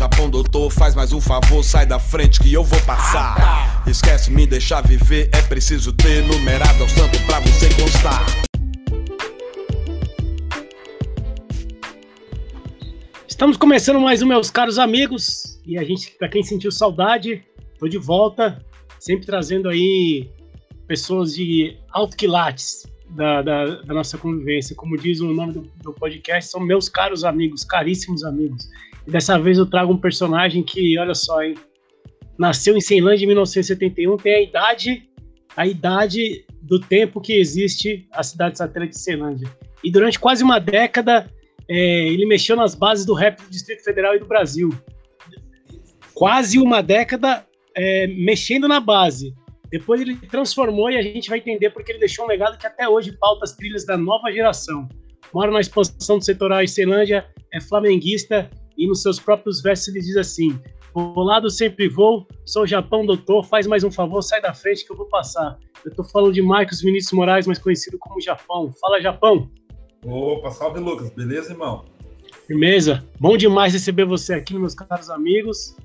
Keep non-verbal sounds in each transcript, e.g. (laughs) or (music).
Japão doutor. Faz mais um favor, sai da frente que eu vou passar. Esquece me deixar viver, é preciso ter numerado ao santo pra você constar. Estamos começando mais um, meus caros amigos. E a gente, para quem sentiu saudade, tô de volta, sempre trazendo aí pessoas de alto quilates da, da, da, nossa convivência. Como diz o nome do, do, podcast, são meus caros amigos, caríssimos amigos. Dessa vez eu trago um personagem que, olha só, hein, nasceu em Ceilândia em 1971, tem a idade, a idade do tempo que existe a cidade satélite de Ceilândia. E durante quase uma década, é, ele mexeu nas bases do rap do Distrito Federal e do Brasil. Quase uma década é, mexendo na base. Depois ele transformou e a gente vai entender porque ele deixou um legado que até hoje pauta as trilhas da nova geração. Mora na expansão do setorial em Ceilândia, é flamenguista e nos seus próprios versos ele diz assim: Bolado sempre vou, sou Japão doutor, faz mais um favor, sai da frente que eu vou passar. Eu tô falando de Marcos Vinícius Moraes, mais conhecido como Japão. Fala, Japão! Opa, salve Lucas, beleza, irmão? Firmeza. Bom demais receber você aqui, meus caros amigos.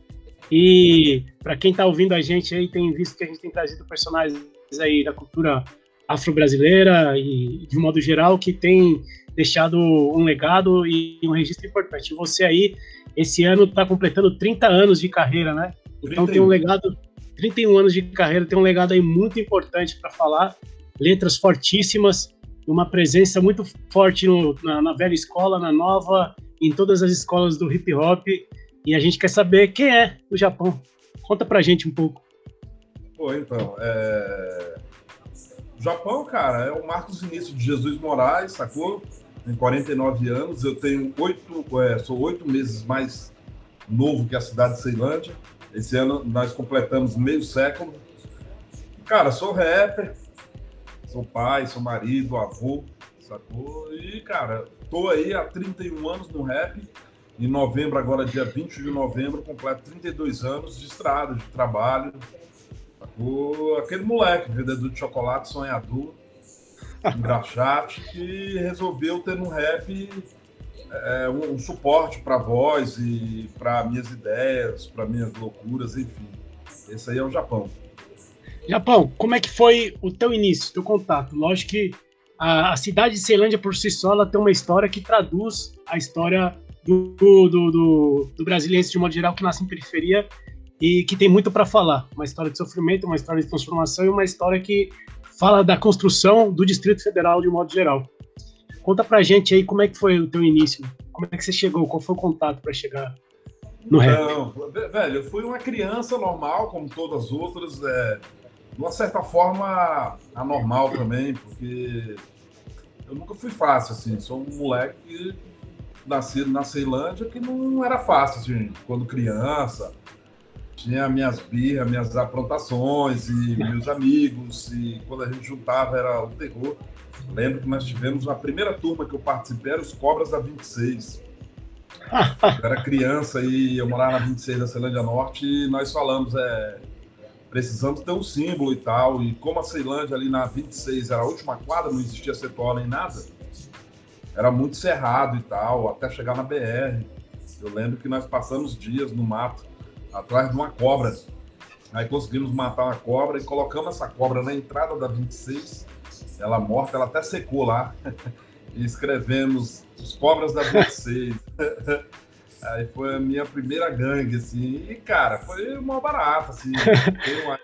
E para quem está ouvindo a gente aí, tem visto que a gente tem trazido personagens aí da cultura afro-brasileira e de um modo geral que tem deixado um legado e um registro importante. Você aí, esse ano, está completando 30 anos de carreira, né? Então 31. tem um legado, 31 anos de carreira, tem um legado aí muito importante para falar, letras fortíssimas, uma presença muito forte no, na, na velha escola, na nova, em todas as escolas do hip hop e a gente quer saber quem é o Japão. Conta pra gente um pouco. Pô, então, é... o Japão, cara, é o Marcos Vinícius de Jesus Moraes, sacou? Tem 49 anos, eu tenho oito, é, sou oito meses mais novo que a cidade de Ceilândia. Esse ano nós completamos meio século. Cara, sou rapper, sou pai, sou marido, avô, sacou? E, cara, tô aí há 31 anos no rap em novembro, agora dia 20 de novembro, completo 32 anos de estrada, de trabalho. O, aquele moleque, vendedor de chocolate, sonhador, engraxate, que resolveu ter no rap é, um, um, suporte para voz e para minhas ideias, para minhas loucuras, enfim. Esse aí é o Japão. Japão, como é que foi o teu início, teu contato? Lógico que a, a cidade de Ceilândia por si só ela tem uma história que traduz a história do, do, do, do brasileiro de modo geral que nasce em periferia e que tem muito para falar. Uma história de sofrimento, uma história de transformação e uma história que fala da construção do Distrito Federal de modo geral. Conta pra gente aí como é que foi o teu início, como é que você chegou, qual foi o contato para chegar no rap? Não, velho, eu fui uma criança normal, como todas as outras, é, de uma certa forma anormal também, porque eu nunca fui fácil, assim, sou um moleque nascido na Ceilândia que não era fácil, assim, quando criança. Tinha minhas birras, minhas aprontações e meus amigos, e quando a gente juntava era o terror. Lembro que nós tivemos a primeira turma que eu participei, era os Cobras da 26. Eu era criança e eu morava na 26 da Ceilândia Norte e nós falamos, é, precisamos ter um símbolo e tal. E como a Ceilândia ali na 26 era a última quadra, não existia setor nem nada, era muito cerrado e tal, até chegar na BR. Eu lembro que nós passamos dias no mato, atrás de uma cobra. Aí conseguimos matar uma cobra e colocamos essa cobra na entrada da 26. Ela morta, ela até secou lá. (laughs) e escrevemos os cobras da 26. (laughs) Aí foi a minha primeira gangue, assim. E, cara, foi uma barata, assim. Tenho,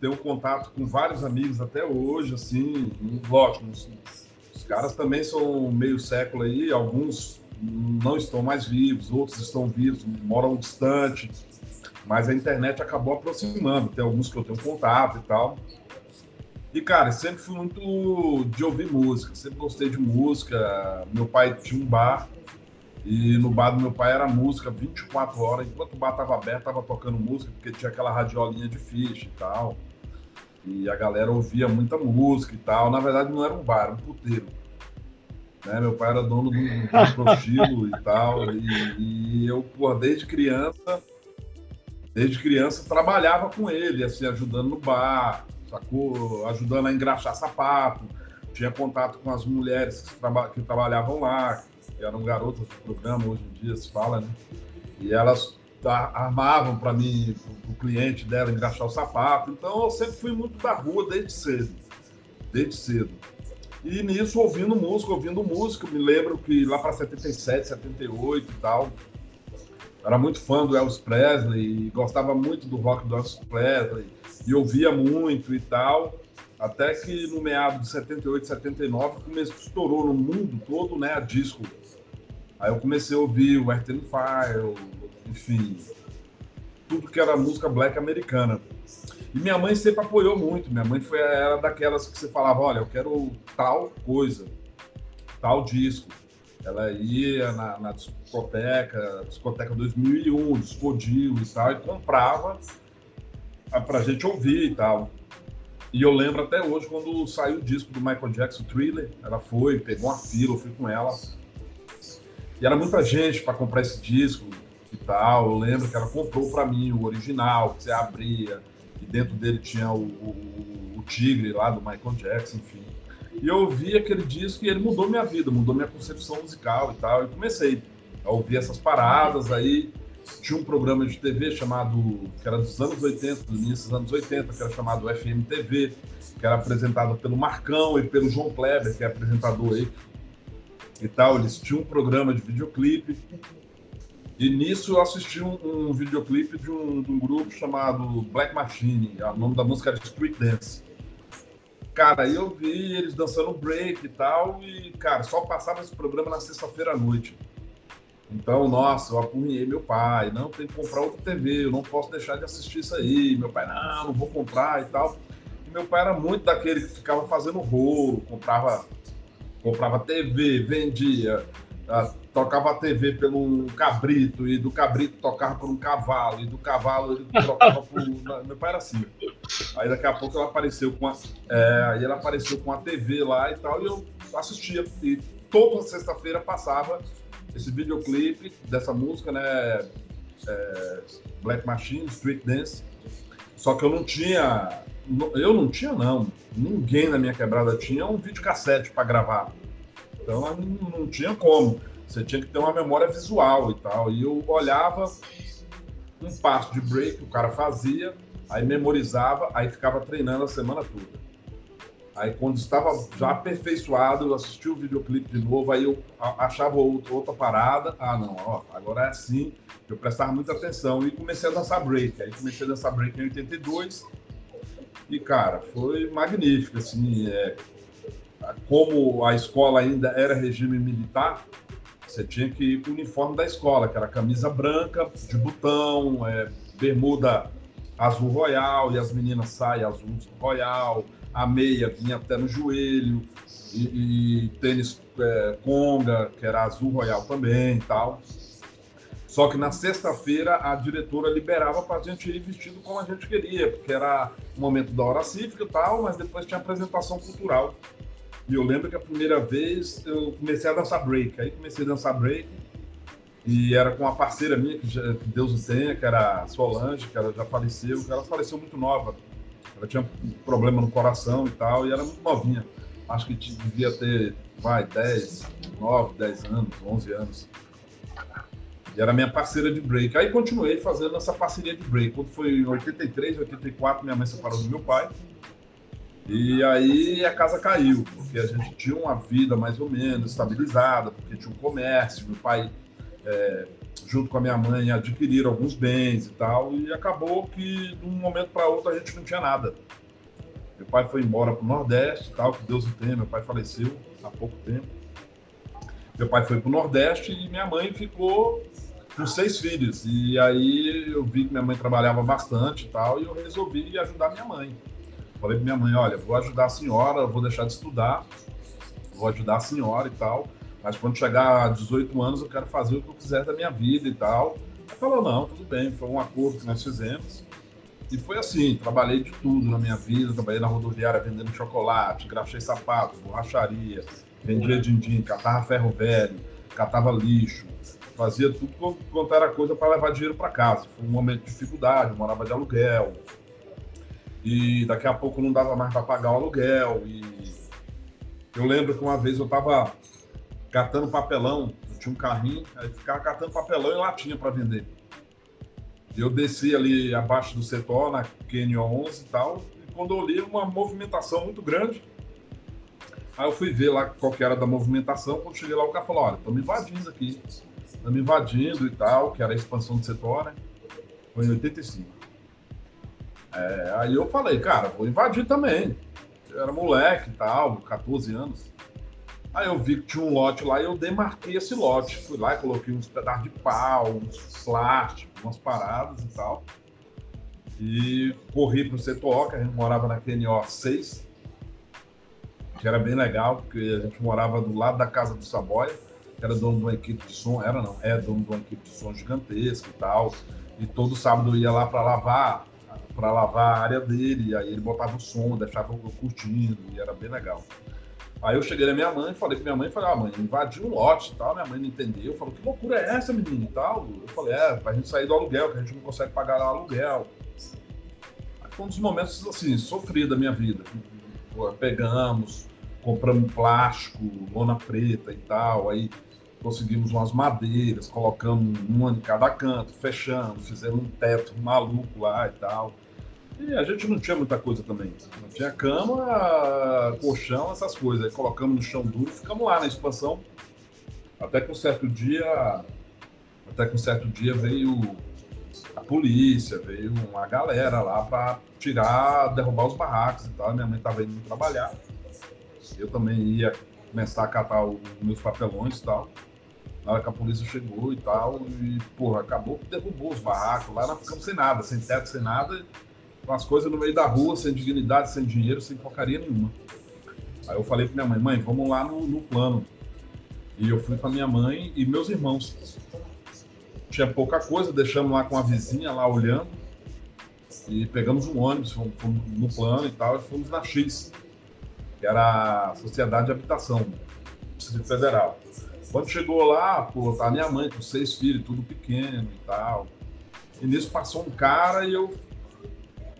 tenho contato com vários amigos até hoje, assim. Lógico, caras também são meio século aí, alguns não estão mais vivos, outros estão vivos, moram distante, mas a internet acabou aproximando. Tem alguns que eu tenho contato e tal. E, cara, sempre fui muito de ouvir música, sempre gostei de música. Meu pai tinha um bar, e no bar do meu pai era música 24 horas. Enquanto o bar estava aberto, estava tocando música, porque tinha aquela radiolinha de ficha e tal. E a galera ouvia muita música e tal. Na verdade, não era um bar, era um puteiro. Né? Meu pai era dono de um, (laughs) prostíbulo e tal. E, e eu, pô, desde criança, desde criança, trabalhava com ele, assim, ajudando no bar, sacou? Ajudando a engraxar sapato. tinha contato com as mulheres que, traba que trabalhavam lá, que eram garotas do programa, hoje em dia se fala, né? E elas armavam para mim, o cliente dela, engraxar o sapato. Então eu sempre fui muito da rua desde cedo. Desde cedo. E nisso, ouvindo música, ouvindo música, me lembro que lá para 77, 78 e tal, era muito fã do Elvis Presley, gostava muito do rock do Elvis Presley, e ouvia muito e tal. Até que no meado de 78, 79, começou, estourou no mundo todo, né, a disco. Aí eu comecei a ouvir o Earth Fire, enfim, tudo que era música black americana. E minha mãe sempre apoiou muito. Minha mãe foi era daquelas que você falava, olha, eu quero tal coisa, tal disco. Ela ia na, na discoteca, discoteca 2001, discodio e tal, e comprava pra gente ouvir e tal. E eu lembro até hoje, quando saiu o disco do Michael Jackson, Thriller, ela foi, pegou uma fila, eu fui com ela. E era muita gente para comprar esse disco e tal. Eu lembro que ela comprou para mim o original, que você abria, e dentro dele tinha o, o, o, tigre lá do Michael Jackson, enfim. E eu ouvi aquele disco e ele mudou minha vida, mudou minha concepção musical e tal. E comecei a ouvir essas paradas, aí tinha um programa de TV chamado, que era dos anos 80, do início dos anos 80, que era chamado FM TV, que era apresentado pelo Marcão e pelo João Kleber, que é apresentador aí e tal. Eles tinham um programa de videoclipe. E nisso eu assisti um, um videoclipe de um, de um, grupo chamado Black Machine. O nome da música era Street Dance. Cara, eu vi eles dançando break e tal, e, cara, só passava esse programa na sexta-feira à noite. Então, nossa, eu apurriei meu pai, não, tem que comprar outra TV, eu não posso deixar de assistir isso aí. Meu pai, não, não vou comprar e tal. E meu pai era muito daquele que ficava fazendo rolo, comprava, comprava TV, vendia, tocava a TV pelo cabrito, e do cabrito tocava por um cavalo, e do cavalo ele trocava por. meu pai era assim. Aí daqui a pouco ela apareceu com a. É, aí ela apareceu com a TV lá e tal, e eu assistia. E toda sexta-feira passava esse videoclipe dessa música, né? É, Black Machine, Street Dance. Só que eu não tinha. Eu não tinha, não. Ninguém na minha quebrada tinha um videocassete para gravar. Então não, não tinha como. Você tinha que ter uma memória visual e tal. E eu olhava um passo de break que o cara fazia, aí memorizava, aí ficava treinando a semana toda. Aí quando estava já aperfeiçoado, eu assisti o videoclipe de novo, aí eu achava outra, outra parada. Ah, não, ó, agora é assim. Eu prestava muita atenção e comecei a dançar break. Aí comecei a dançar break em 82. E, cara, foi magnífico, assim. É, como a escola ainda era regime militar, você tinha que ir com o uniforme da escola, que era camisa branca, de botão, é, bermuda azul royal, e as meninas saem azul royal, a meia vinha até no joelho, e, e tênis é, conga, que era azul royal também e tal. Só que na sexta-feira a diretora liberava para a gente ir vestido como a gente queria, porque era o momento da hora cívica e tal, mas depois tinha apresentação cultural. E eu lembro que a primeira vez eu comecei a dançar break. Aí comecei a dançar break e era com uma parceira minha, que, Deus o tenha, que era Solange, que ela já faleceu. Ela faleceu muito nova. Ela tinha um problema no coração e tal, e era muito novinha. Acho que devia ter, vai, 10, 9, 10 anos, 11 anos. E era minha parceira de break. Aí continuei fazendo essa parceria de break. Quando foi em 83, 84, minha mãe separou do meu pai. E aí a casa caiu, porque a gente tinha uma vida mais ou menos estabilizada, porque tinha um comércio, meu pai, é, junto com a minha mãe, adquiriram alguns bens e tal, e acabou que de um momento para outro a gente não tinha nada. Meu pai foi embora para o Nordeste, tal, que Deus o tenha, meu pai faleceu há pouco tempo. Meu pai foi para o Nordeste e minha mãe ficou com seis filhos. E aí eu vi que minha mãe trabalhava bastante e tal, e eu resolvi ajudar minha mãe. Falei para minha mãe, olha, vou ajudar a senhora, vou deixar de estudar, vou ajudar a senhora e tal, mas quando chegar a 18 anos eu quero fazer o que eu quiser da minha vida e tal. Ela falou, não, tudo bem, foi um acordo que nós fizemos. E foi assim, trabalhei de tudo na minha vida, trabalhei na rodoviária vendendo chocolate, grafei sapato, borracharia, vendia din-din, catava ferro velho, catava lixo, fazia tudo quanto era coisa para levar dinheiro para casa. Foi um momento de dificuldade, morava de aluguel, e daqui a pouco não dava mais para pagar o aluguel e Eu lembro que uma vez eu estava catando papelão, eu tinha um carrinho, aí ficava catando papelão e latinha para vender. Eu desci ali abaixo do setor, na QNO 11 e tal, e quando eu olhei uma movimentação muito grande, aí eu fui ver lá qual que era da movimentação, quando cheguei lá o cara falou, olha, estamos invadindo aqui, estamos invadindo e tal, que era a expansão do setor, né? Foi em 85. É, aí eu falei, cara, vou invadir também. Eu era moleque e tal, 14 anos. Aí eu vi que tinha um lote lá e eu demarquei esse lote. Fui lá e coloquei uns pedaços de pau, uns plásticos, umas paradas e tal. E corri para o setor que a gente morava na QNO 6, que era bem legal, porque a gente morava do lado da casa do Saboia, que era dono de uma equipe de som, era não, é dono de uma equipe de som gigantesca e tal. E todo sábado eu ia lá para lavar, para lavar a área dele, aí ele botava o som, deixava eu curtindo, e era bem legal. Aí eu cheguei na minha mãe, falei com minha mãe, falei, ah, mãe, invadiu um lote e tal, minha mãe não entendeu, falou, que loucura é essa, menino e tal? Eu falei, é, pra gente sair do aluguel, que a gente não consegue pagar o aluguel. Aí foi um dos momentos, assim, sofridos da minha vida. Pegamos, compramos plástico, lona preta e tal, aí conseguimos umas madeiras, colocamos uma em cada canto, fechamos, fizemos um teto maluco lá e tal. E a gente não tinha muita coisa também. Não tinha cama, colchão, essas coisas. Aí colocamos no chão duro e ficamos lá na expansão. Até que um certo dia. Até que um certo dia veio a polícia, veio uma galera lá para tirar, derrubar os barracos e tal. Minha mãe estava indo trabalhar. Eu também ia começar a catar os meus papelões e tal. Na hora que a polícia chegou e tal, e, porra, acabou que derrubou os barracos. Lá nós ficamos sem nada, sem teto, sem nada com as coisas no meio da rua, sem dignidade, sem dinheiro, sem porcaria nenhuma. Aí eu falei pra minha mãe, mãe, vamos lá no, no plano. E eu fui com minha mãe e meus irmãos. Tinha pouca coisa, deixamos lá com a vizinha lá olhando. E pegamos um ônibus, fomos, fomos no plano e tal, e fomos na X, que era a Sociedade de Habitação, Distrito Federal. Quando chegou lá, pô, tá minha mãe com seis filhos, tudo pequeno e tal. E nisso passou um cara e eu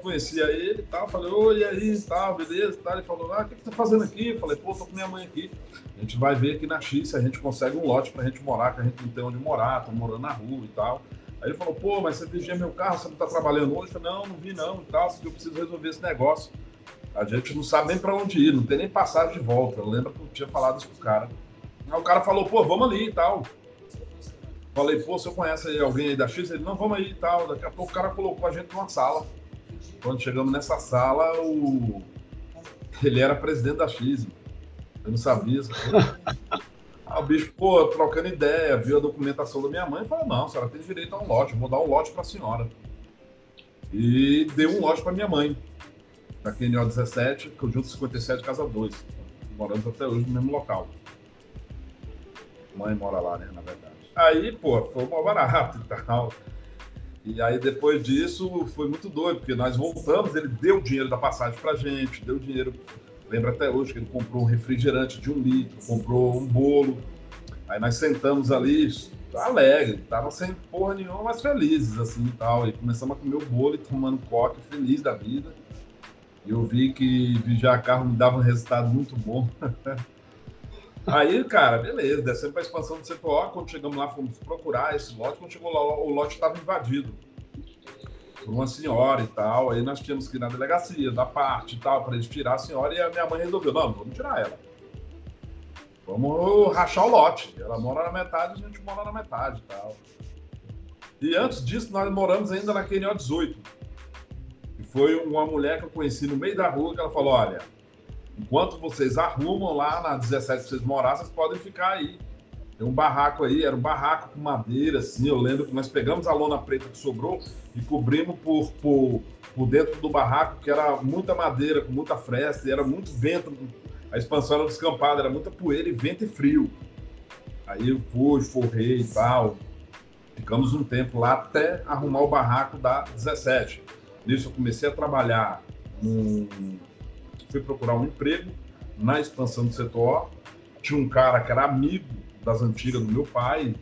conhecia ele e tal, falei, oi, e aí, tal, beleza, tal. Ele falou, ah, o que, você tá fazendo aqui? Eu falei, pô, tô com minha mãe aqui. A gente vai ver aqui na X se a gente consegue um lote pra gente morar, que a gente não tem onde morar, tô morando na rua e tal. Aí ele falou, pô, mas você vigia meu carro, você não tá trabalhando hoje? Eu falei, não, não vi não e tal, porque eu preciso resolver esse negócio. A gente não sabe nem para onde ir, não tem nem passagem de volta. Eu lembro que eu tinha falado isso pro cara. Aí o cara falou, pô, vamos ali e tal. Falei, pô, você conhece alguém aí da X? Ele, não, vamos aí e tal. Daqui a pouco o cara colocou a gente numa sala. Quando chegamos nessa sala, o... ele era presidente da X. Eu não sabia. Aí o bicho, pô, trocando ideia, viu a documentação da minha mãe e falou: não, a senhora tem direito a um lote, vou dar um lote para a senhora. E deu um lote para minha mãe, da QNO 17, conjunto 57, casa 2. Moramos até hoje no mesmo local. Mãe mora lá, né, na verdade. Aí, pô, foi mal barato e tal. E aí, depois disso, foi muito doido, porque nós voltamos, ele deu dinheiro da passagem pra gente, deu dinheiro. Lembra até hoje que ele comprou um refrigerante de um litro, comprou um bolo. Aí nós sentamos ali, alegre, tava sem porra nenhuma, mas felizes, assim e tal. E começamos a comer o bolo e tomando coque, feliz da vida. E eu vi que vigiar carro me dava um resultado muito bom. (laughs) Aí, cara, beleza, descemos para a expansão do CPO. Quando chegamos lá, fomos procurar esse lote. Quando chegou lá, o lote estava invadido por uma senhora e tal. Aí nós tínhamos que ir na delegacia, da parte e tal, para eles tirar a senhora. E a minha mãe resolveu: não, vamos tirar ela. Vamos rachar o lote. Ela mora na metade, a gente mora na metade e tal. E antes disso, nós moramos ainda na QNO 18. E foi uma mulher que eu conheci no meio da rua que ela falou: olha Enquanto vocês arrumam lá na 17 pra vocês morar, vocês podem ficar aí. Tem um barraco aí, era um barraco com madeira, assim. Eu lembro que nós pegamos a lona preta que sobrou e cobrimos por, por, por dentro do barraco, que era muita madeira, com muita fresta, e era muito vento. A expansão era descampada, era muita poeira e vento e frio. Aí eu fui, forrei e tal. Ficamos um tempo lá até arrumar o barraco da 17. Nisso eu comecei a trabalhar num, fui procurar um emprego na expansão do setor. Tinha um cara que era amigo das antigas do meu pai.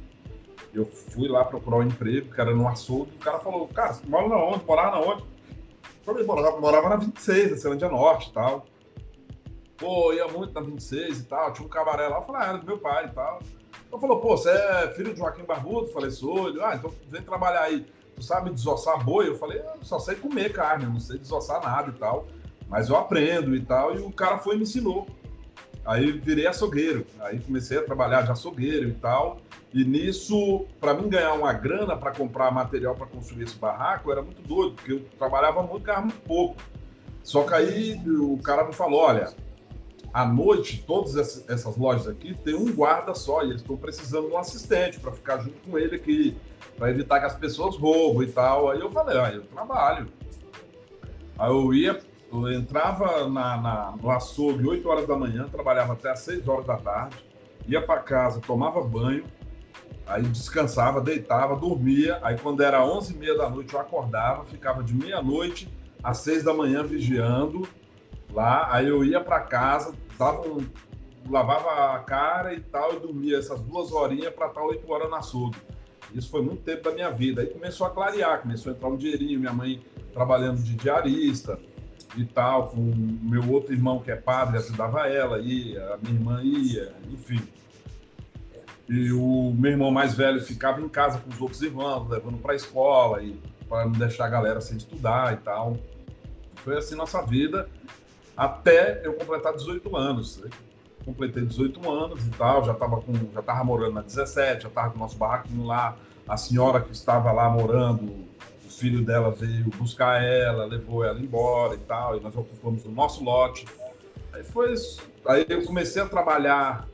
Eu fui lá procurar um emprego, que era no açougue. O cara falou: Cara, você mora na onde? Morava na onde? Eu falei: Morava, morava na 26, na Ceilândia Norte e tal. Pô, ia muito na 26 e tal, tinha um cabaré lá, eu falei, ah, era do meu pai e tal. Então falou, pô, você é filho de Joaquim Barbudo? Eu falei, sou. Ele, ah, então vem trabalhar aí. Tu sabe desossar boi? Eu falei, eu só sei comer carne, eu não sei desossar nada e tal. Mas eu aprendo e tal. E o cara foi e me ensinou. Aí virei açougueiro. Aí comecei a trabalhar de açougueiro e tal. E nisso, para mim ganhar uma grana para comprar material para construir esse barraco, era muito doido, porque eu trabalhava muito, ganhava muito pouco. Só que aí o cara me falou: olha, à noite, todas essas lojas aqui tem um guarda só e eles estão precisando de um assistente para ficar junto com ele aqui, para evitar que as pessoas roubem e tal. Aí eu falei: ah, eu trabalho. Aí eu ia, eu entrava na, na, no açougue 8 horas da manhã, trabalhava até às 6 horas da tarde, ia para casa, tomava banho Aí descansava, deitava, dormia. Aí quando era 11 e meia da noite eu acordava, ficava de meia-noite às seis da manhã vigiando lá. Aí eu ia para casa, dava um, lavava a cara e tal e dormia essas duas horinhas para estar oito horas na açougue. Isso foi muito tempo da minha vida. Aí começou a clarear, começou a entrar um dinheirinho, minha mãe trabalhando de diarista e tal, com meu outro irmão que é padre, ajudava ela, ia, a minha irmã ia, enfim. E o meu irmão mais velho ficava em casa com os outros irmãos, levando para a escola e para não deixar a galera sem estudar e tal. Foi assim nossa vida até eu completar 18 anos. Completei 18 anos e tal, já estava com, já tava morando na 17, já estava com o nosso barraquinho lá. A senhora que estava lá morando, filho dela veio buscar ela, levou ela embora e tal, e nós ocupamos o nosso lote. Aí foi, aí eu comecei a trabalhar.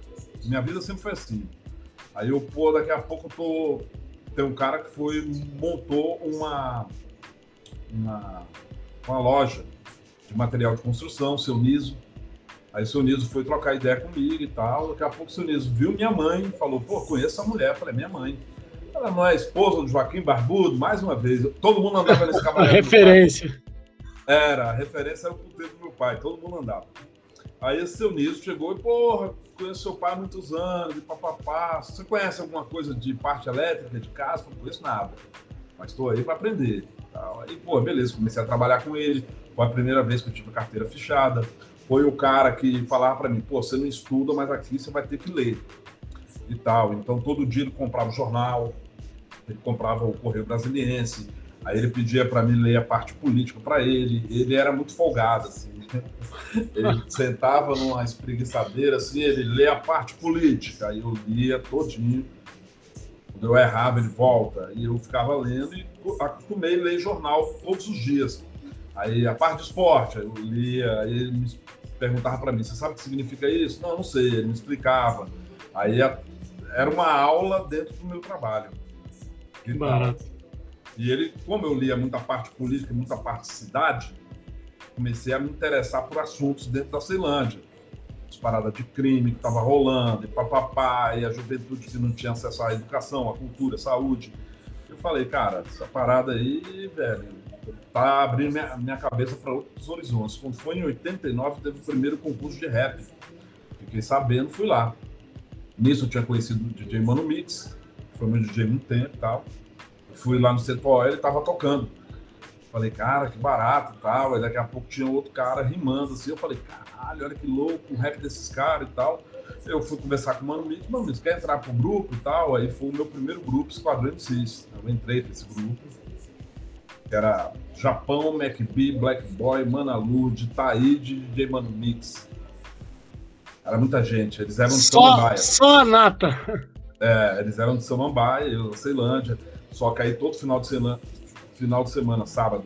Minha vida sempre foi assim Aí eu, pô, daqui a pouco eu tô. Tem um cara que foi, montou uma, uma, uma loja de material de construção, seu Niso. Aí seu Niso foi trocar ideia comigo e tal. Daqui a pouco seu Niso viu minha mãe falou, pô, conheço a mulher. Eu falei, minha mãe. Ela não é esposa do Joaquim Barbudo, mais uma vez. Todo mundo andava nesse (laughs) cavaleiro. referência. Era, a referência era o puteiro do meu pai, todo mundo andava. Aí esse seu Niso chegou e, porra, conheço seu pai há muitos anos, e papapá. Você conhece alguma coisa de parte elétrica, de casa? Não conheço nada. Mas estou aí para aprender. Tal. Aí, pô, beleza, comecei a trabalhar com ele. Foi a primeira vez que eu tive carteira fechada. Foi o cara que falava para mim, pô, você não estuda, mas aqui você vai ter que ler. E tal. Então, todo dia ele comprava o jornal, ele comprava o Correio Brasiliense, Aí ele pedia para mim ler a parte política para ele. Ele era muito folgado, assim. (laughs) Ele sentava numa espreguiçadeira, assim, ele lê a parte política. Aí eu lia todinho. Quando eu errava, ele volta. E eu ficava lendo e acostumei a ler jornal todos os dias. Aí a parte de esporte, eu lia, aí ele me perguntava para mim, você sabe o que significa isso? Não, não sei, ele me explicava. Aí era uma aula dentro do meu trabalho. Que barato. E ele, como eu lia muita parte política, muita parte cidade, comecei a me interessar por assuntos dentro da Ceilândia. As paradas de crime que estava rolando, e papapá, e a juventude que não tinha acesso à educação, à cultura, à saúde. Eu falei, cara, essa parada aí, velho, tá abrindo minha, minha cabeça para outros horizontes. Quando foi em 89, teve o primeiro concurso de rap. Fiquei sabendo, fui lá. Nisso eu tinha conhecido o DJ Mano Mix, foi meu DJ muito tempo e tal fui lá no Centro ele tava tocando. Falei, cara, que barato e tal. Aí daqui a pouco tinha outro cara rimando assim. Eu falei, caralho, olha que louco o rap desses caras e tal. Eu fui conversar com o Mano Mito, Mano Mito, quer entrar pro grupo e tal? Aí foi o meu primeiro grupo, Esquadrão M6. Eu entrei nesse grupo. Era Japão, MacB, Black Boy, Manalu, Taíde DJ Mano Mix. Era muita gente. Eles eram só. Só a nata. É, eles eram de Samambaia, eu, Ceilândia. Só que aí todo final de semana, final de semana, sábado,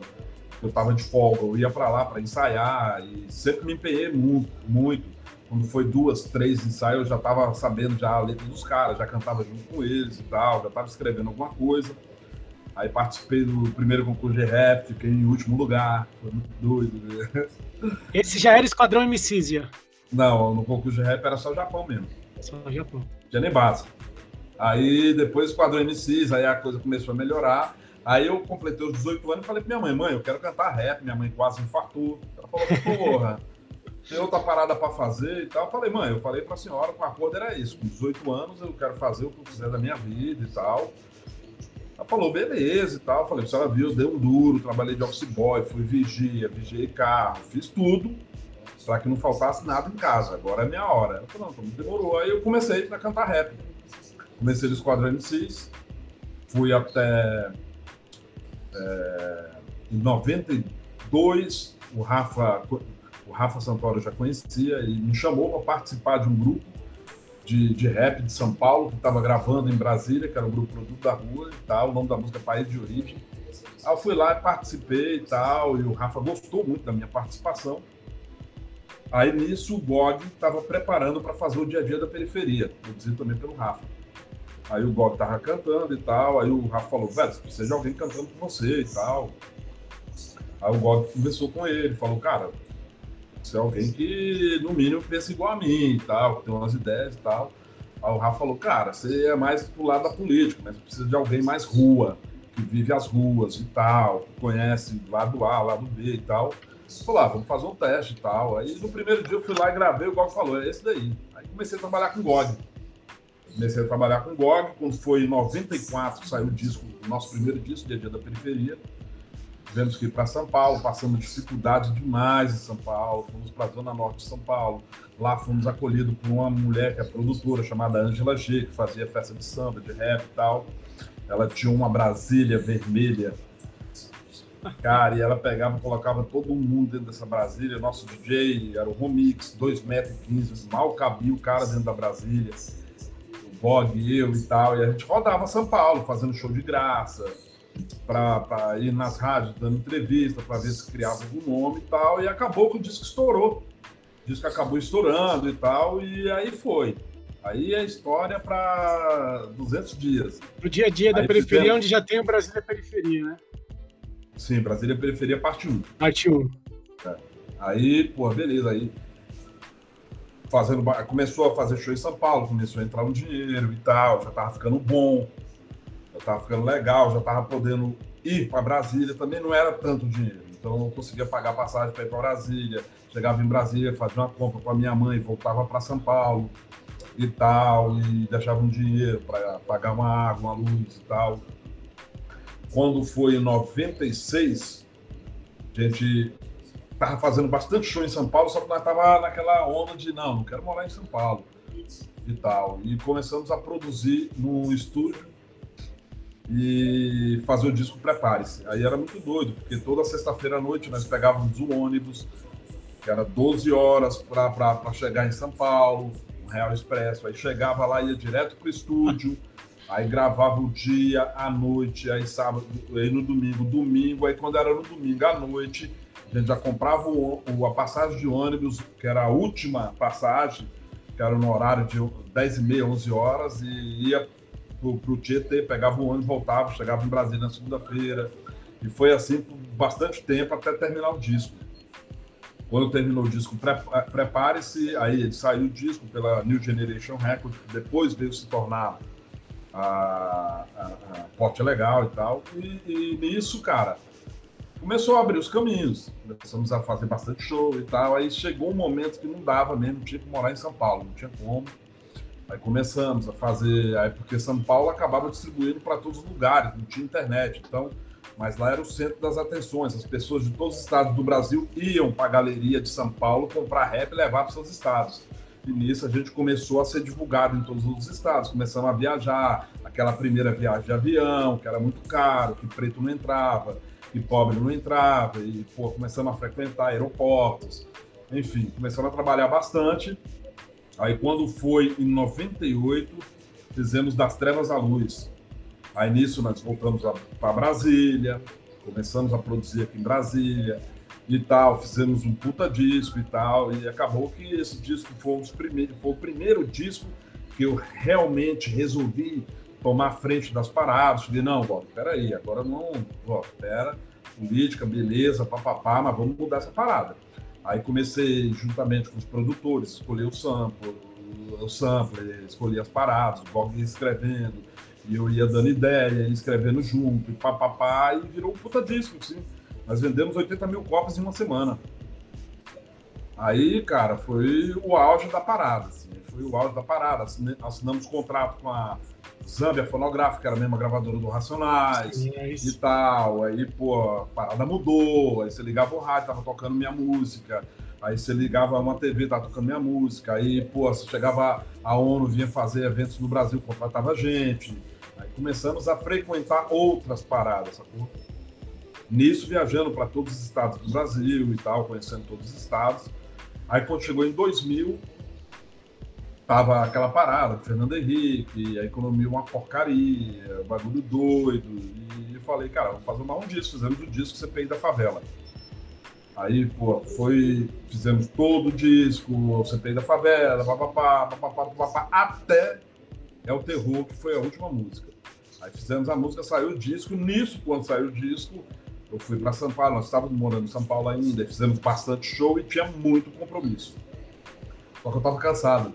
eu tava de folga, eu ia para lá para ensaiar e sempre me empenhei muito, muito. Quando foi duas, três ensaios, eu já tava sabendo já a letra dos caras, já cantava junto com eles e tal, já tava escrevendo alguma coisa. Aí participei do primeiro concurso de rap, fiquei em último lugar, foi muito doido. Né? (laughs) Esse já era Esquadrão Emicísia? Não, no concurso de rap era só o Japão mesmo. Só o Japão. Já nem base. Aí depois quadrou MCs, aí a coisa começou a melhorar. Aí eu completei os 18 anos e falei pra minha mãe, mãe, eu quero cantar rap. Minha mãe quase infartou. Ela falou, porra, tem outra parada pra fazer e tal. Eu falei, mãe, eu falei pra senhora que o acordo era isso. Com 18 anos eu quero fazer o que eu quiser da minha vida e tal. Ela falou, beleza e tal. Eu falei, a senhora viu, eu dei um duro, trabalhei de office boy, fui vigia, vigiei carro, fiz tudo. para que não faltasse nada em casa. Agora é minha hora. Ela falou, não, então demorou. Aí eu comecei a cantar rap. Comecei no Esquadrão MCs, fui até é, em 92, o Rafa, o Rafa Santoro já conhecia e me chamou para participar de um grupo de, de rap de São Paulo, que estava gravando em Brasília, que era o grupo Produto da Rua e tal, o nome da música é País de Origem. Aí eu fui lá e participei e tal, e o Rafa gostou muito da minha participação. Aí nisso o GOG estava preparando para fazer o dia a dia da periferia, produzido também pelo Rafa. Aí o GOG tava cantando e tal, aí o Rafa falou, velho, precisa de alguém cantando com você e tal. Aí o GOG conversou com ele, falou, cara, você é alguém que, no mínimo, pensa igual a mim e tal, que tem umas ideias e tal. Aí o Rafa falou, cara, você é mais pro lado da política, mas precisa de alguém mais rua, que vive as ruas e tal, que conhece lado A, lado B e tal. Falou, ah, vamos fazer um teste e tal. Aí no primeiro dia eu fui lá e gravei, o GOG falou, é esse daí. Aí comecei a trabalhar com o GOG. Comecei a trabalhar com GOG, quando foi em 94, saiu o disco, o nosso primeiro disco, Dia Dia da Periferia tivemos que ir para São Paulo, passamos dificuldade demais em São Paulo, fomos para a Zona Norte de São Paulo. Lá fomos acolhidos por uma mulher que é produtora, chamada Angela G, que fazia festa de samba, de rap e tal. Ela tinha uma Brasília vermelha. Cara, e ela pegava colocava todo mundo dentro dessa Brasília. Nosso DJ era o Romix, 2,15 metros, mal cabia o cara dentro da Brasília. Bog, eu e tal. E a gente rodava São Paulo, fazendo show de graça para ir nas rádios dando entrevista, para ver se criava algum nome e tal, e acabou que o disco estourou. O disco acabou estourando e tal, e aí foi. Aí é história para 200 dias. Pro dia a dia da aí periferia, fizemos... onde já tem o Brasília Periferia, né? Sim, Brasília Periferia, parte 1. Parte 1. É. Aí, pô, beleza, aí fazendo, começou a fazer show em São Paulo, começou a entrar um dinheiro e tal, já tava ficando bom já estava ficando legal, já estava podendo ir para Brasília, também não era tanto dinheiro. Então eu conseguia pagar passagem para ir para Brasília, chegava em Brasília, fazia uma compra com a minha mãe, voltava para São Paulo e tal, e deixava um dinheiro para pagar uma água, uma luz e tal. Quando foi em 96, a gente estava fazendo bastante show em São Paulo, só que nós estava naquela onda de não, não quero morar em São Paulo e tal. E começamos a produzir no estúdio e fazer o disco Prepare-se. Aí era muito doido, porque toda sexta-feira à noite nós pegávamos o ônibus, que era 12 horas para chegar em São Paulo, um Real Expresso. Aí chegava lá, ia direto para o estúdio, aí gravava o dia, à noite, aí sábado, aí no domingo, domingo, aí quando era no domingo à noite, a gente já comprava o, a passagem de ônibus, que era a última passagem, que era no horário de 10 e meia, 11 horas, e ia pro, pro Tietê, pegava o ônibus, voltava, chegava em Brasília na segunda-feira. E foi assim por bastante tempo até terminar o disco. Quando terminou o disco, eh, prepare-se, aí saiu o disco pela New Generation Records, depois veio se tornar a, a, a Porte Legal e tal. E, e nisso, cara, começou a abrir os caminhos. Começamos a fazer bastante show e tal. Aí chegou um momento que não dava mesmo, tinha que morar em São Paulo, não tinha como. Aí começamos a fazer, aí porque São Paulo acabava distribuindo para todos os lugares, não tinha internet, então, mas lá era o centro das atenções. As pessoas de todos os estados do Brasil iam para a galeria de São Paulo comprar rap e levar para seus estados. E nisso a gente começou a ser divulgado em todos os estados, começamos a viajar, aquela primeira viagem de avião, que era muito caro, que preto não entrava, que pobre não entrava, e pô, começamos a frequentar aeroportos, enfim, começamos a trabalhar bastante Aí quando foi em 98, fizemos Das Trevas à Luz. Aí nisso nós voltamos para Brasília, começamos a produzir aqui em Brasília e tal, fizemos um puta disco e tal, e acabou que esse disco foi, um dos primeiros, foi o primeiro disco que eu realmente resolvi tomar frente das paradas. Falei, não, Bob, peraí, agora não, Bob, pera, política, beleza, papapá, mas vamos mudar essa parada. Aí comecei, juntamente com os produtores, escolher o sample, o sample, escolher as paradas, o Gog ia escrevendo, e eu ia dando ideia, ia escrevendo junto, e papapá, e virou um puta disco, assim. Nós vendemos 80 mil cópias em uma semana. Aí, cara, foi o auge da parada, assim, foi o auge da parada. Assinamos contrato com a Zambia Fonográfica, era a mesma gravadora do Racionais Sim, é e tal. Aí, pô, a parada mudou. Aí você ligava o rádio, tava tocando minha música. Aí você ligava uma TV, tá tocando minha música. Aí, pô, você chegava a ONU, vinha fazer eventos no Brasil, contratava gente. Aí começamos a frequentar outras paradas, sacou? Nisso, viajando para todos os estados do Brasil e tal, conhecendo todos os estados. Aí, quando chegou em 2000, tava aquela parada, Fernando Henrique, a economia uma porcaria, bagulho doido. E eu falei, cara, vamos fazer mais um disco, fizemos o disco CPI da Favela. Aí, pô, foi, fizemos todo o disco, o CPI da Favela, papapá, papapá, papapá, até É o Terror, que foi a última música. Aí fizemos a música, saiu o disco, nisso, quando saiu o disco, eu fui para São Paulo, nós estávamos morando em São Paulo ainda, fizemos bastante show e tinha muito compromisso. Só que eu tava cansado.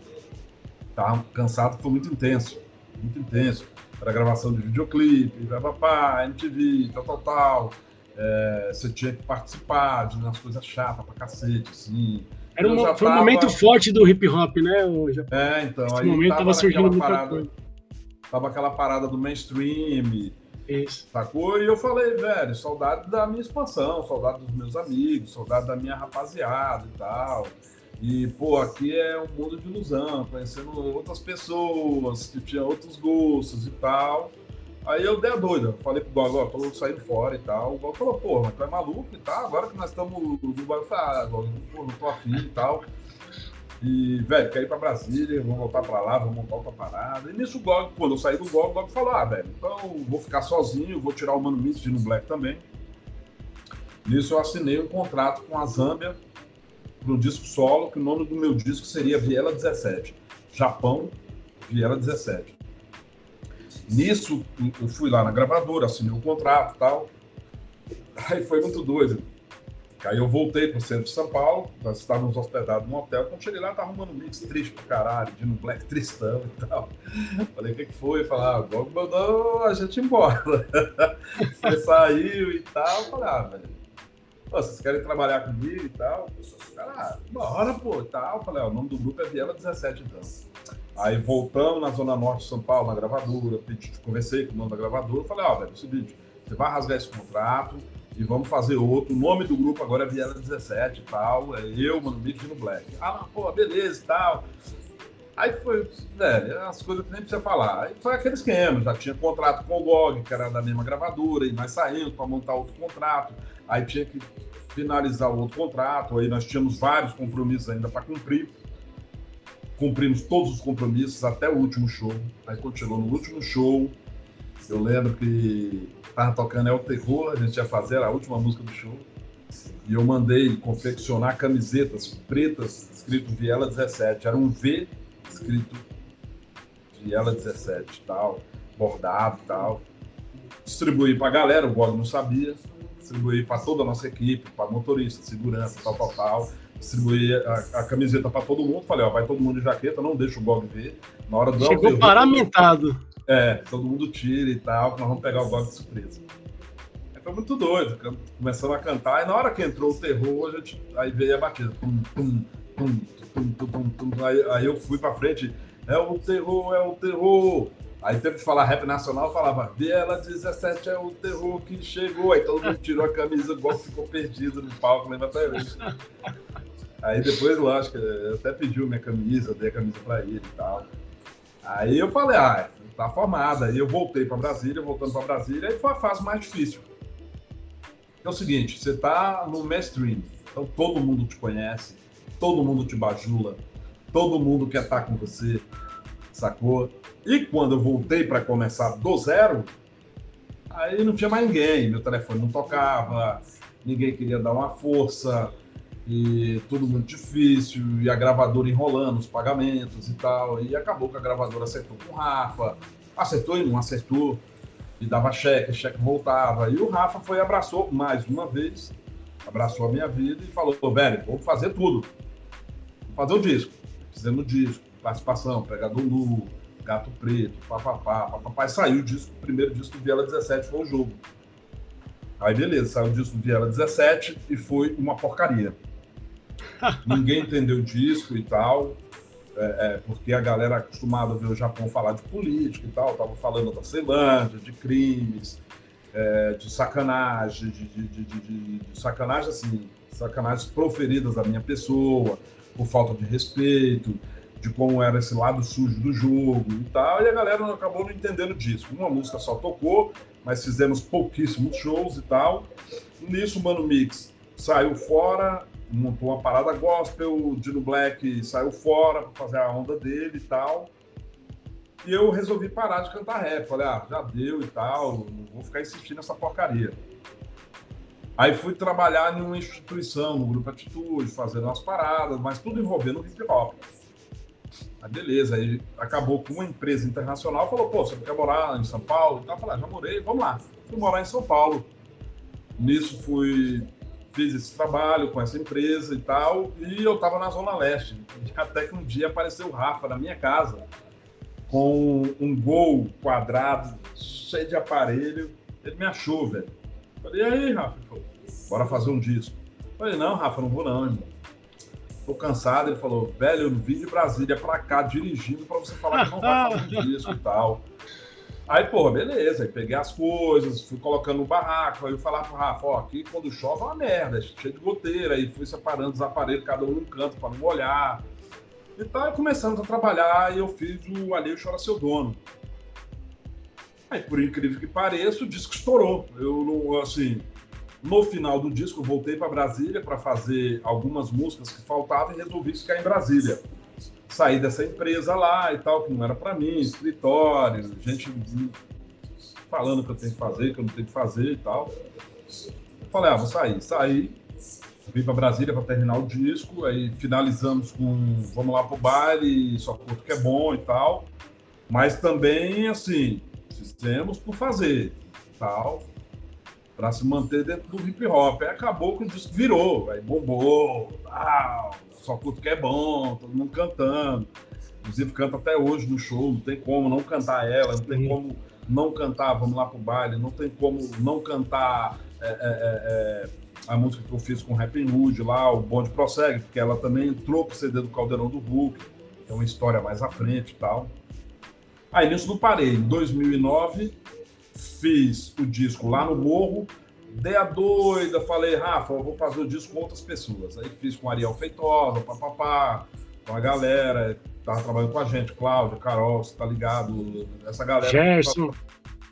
Tava cansado, foi muito intenso, muito intenso. Era gravação de videoclipe, papapá, MTV, tal, tal, tal é, você tinha que participar de umas coisas chatas pra cacete, assim. Era um, foi tava... um momento forte do hip hop, né? Já... É, então. Esse aí momento tava, tava surgindo muita parada, coisa. Tava aquela parada do mainstream, Isso. sacou? E eu falei, velho, saudade da minha expansão, saudade dos meus amigos, saudade da minha rapaziada e tal. E, pô, aqui é um mundo de ilusão, conhecendo outras pessoas que tinham outros gostos e tal. Aí eu dei a doida, falei pro Gog, ó, tô saindo fora e tal. O Gog falou, pô, mas tu é maluco e tal, agora que nós estamos no Dubai, eu falei, ah, pô, não tô afim e tal. E, velho, quero ir pra Brasília, vou voltar pra lá, vou montar outra parada. E nisso o Gog, quando eu saí do Gog, o Gog falou, ah, velho, então vou ficar sozinho, vou tirar o Mano de no Black também. Nisso eu assinei um contrato com a Zâmbia para um disco solo, que o nome do meu disco seria Viela 17. Japão, Viela 17. Nisso, eu fui lá na gravadora, assinei o contrato e tal. Aí foi muito doido. Aí eu voltei para o centro de São Paulo, nós estávamos hospedados num hotel. Quando cheguei lá, tava arrumando um mix triste pra caralho, de no Black tristão e tal. Falei, o que, que foi? Falar, ah, mandou a gente embora. (laughs) Você saiu e tal. Falei, ah, velho, vocês querem trabalhar comigo e tal? Ah, bora, pô, tal. Falei, ah, o nome do grupo é Viela 17, então. Aí voltamos na Zona Norte de São Paulo, na gravadora, conversei com o nome da gravadora, falei, ó, velho, é o seguinte, você vai rasgar esse contrato e vamos fazer outro. O nome do grupo agora é Viela 17 e tal, é eu, Mano Beat no Black. Ah, pô, beleza e tal. Aí foi, velho, as coisas que nem precisa falar. Aí foi aquele esquema, já tinha contrato com o GOG, que era da mesma gravadora, e nós saímos para montar outro contrato. Aí tinha que finalizar o outro contrato, aí nós tínhamos vários compromissos ainda para cumprir cumprimos todos os compromissos até o último show. Aí quando chegou no último show, eu lembro que tava tocando É o Terror, a gente ia fazer a última música do show. E eu mandei confeccionar camisetas pretas escrito Viela 17. Era um V escrito Viela 17 tal, bordado e tal. Distribuí pra galera, o Bob não sabia. Distribuí para toda a nossa equipe, para motorista, segurança, tal, tal, tal distribuí a, a camiseta para todo mundo. Falei, ó, vai todo mundo de jaqueta, não deixa o Gog ver. Na hora do Chegou paramentado. É, todo mundo tira e tal, nós vamos pegar o Gog de surpresa. Foi muito doido, começando a cantar, e na hora que entrou o terror, a gente, aí veio a batida. Tum, tum, tum, tum, tum, tum. Aí, aí eu fui para frente, é o terror, é o terror. Aí teve que falar rap nacional, falava, Viela 17 é o terror que chegou. Aí todo mundo tirou a camisa, Gog ficou perdido no palco, lembra até hoje. Aí depois, lógico, eu até pediu minha camisa, eu dei a camisa para ele e tal. Aí eu falei, ah, tá formada. Aí eu voltei para Brasília, voltando para Brasília, aí foi a fase mais difícil. É o seguinte, você tá no mainstream, então todo mundo te conhece, todo mundo te bajula, todo mundo quer estar tá com você, sacou? E quando eu voltei para começar do zero, aí não tinha mais ninguém, meu telefone não tocava, ninguém queria dar uma força, e tudo muito difícil, e a gravadora enrolando os pagamentos e tal. E acabou que a gravadora acertou com o Rafa, acertou e não acertou, e dava cheque, cheque voltava. E o Rafa foi abraçou mais uma vez, abraçou a minha vida e falou: velho, vamos fazer tudo. Fazer o disco. Fizemos o disco, participação, Pregador Nu, Gato Preto, papapá, papapá. E saiu o disco, o primeiro disco do Viela 17 foi o jogo. Aí beleza, saiu o disco do Viela 17 e foi uma porcaria. (laughs) Ninguém entendeu o disco e tal, é, é, porque a galera acostumada a ver o Japão falar de política e tal, tava falando da Ceilândia, de crimes, é, de sacanagem, de, de, de, de, sacanagem assim, sacanagens proferidas à minha pessoa, por falta de respeito, de como era esse lado sujo do jogo e tal, e a galera acabou não entendendo disso. Uma música só tocou, mas fizemos pouquíssimos shows e tal. Nisso, o Mano Mix saiu fora, montou uma parada gospel, Dino Black saiu fora para fazer a onda dele e tal. E eu resolvi parar de cantar rap. Falei, ah, já deu e tal, não vou ficar insistindo nessa porcaria. Aí fui trabalhar em uma instituição, no Grupo Atitude, fazendo umas paradas, mas tudo envolvendo hip hop. Aí beleza, aí acabou com uma empresa internacional, falou, pô, você quer morar em São Paulo? Então eu falei, ah, já morei, vamos lá. Fui morar em São Paulo. Nisso fui, fiz esse trabalho com essa empresa e tal, e eu tava na Zona Leste. (laughs) Até que um dia apareceu o Rafa na minha casa, com um gol quadrado, cheio de aparelho. Ele me achou, velho. Falei, e aí, Rafa? Ele falou, bora fazer um disco. Falei, não, Rafa, não vou não, irmão. Tô cansado. Ele falou, velho, eu vim de Brasília pra cá dirigindo pra você falar que não vai fazer um (laughs) disco e tal. Aí, pô, beleza. Aí peguei as coisas, fui colocando no barraco. Aí eu falava pro Rafa, ó, aqui quando chove é uma merda, cheio de goteira. Aí fui separando os aparelhos, cada um num canto pra não molhar. E tá começando a trabalhar e eu fiz o Alheio Chora Seu Dono. Aí, por incrível que pareça, o disco estourou. Eu não, assim, no final do disco, eu voltei para Brasília para fazer algumas músicas que faltavam e resolvi ficar em Brasília. Saí dessa empresa lá e tal, que não era para mim, escritório, gente falando que eu tenho que fazer, que eu não tenho que fazer e tal. Falei, ah, vou sair. Saí, vim para Brasília para terminar o disco, aí finalizamos com vamos lá pro baile, só curto que é bom e tal. Mas também, assim, fizemos por fazer, tal, para se manter dentro do hip hop. Aí acabou que o disco virou, aí bombou, tal, só curto que é bom, todo mundo cantando. Inclusive canta até hoje no show, não tem como não cantar ela, não tem como não cantar Vamos Lá Pro Baile, não tem como não cantar é, é, é, é a música que eu fiz com o Rap Hood lá, o Bonde Prossegue, porque ela também entrou pro CD do Caldeirão do Hulk, é uma história mais à frente e tal. Aí nisso não parei. Em 2009, fiz o disco lá no Morro, dei a doida, falei, Rafa, eu vou fazer o disco com outras pessoas. Aí fiz com Ariel Feitosa, papapá, com a galera, tava trabalhando com a gente, Cláudio, Carol, você tá ligado? Essa galera. Gerson.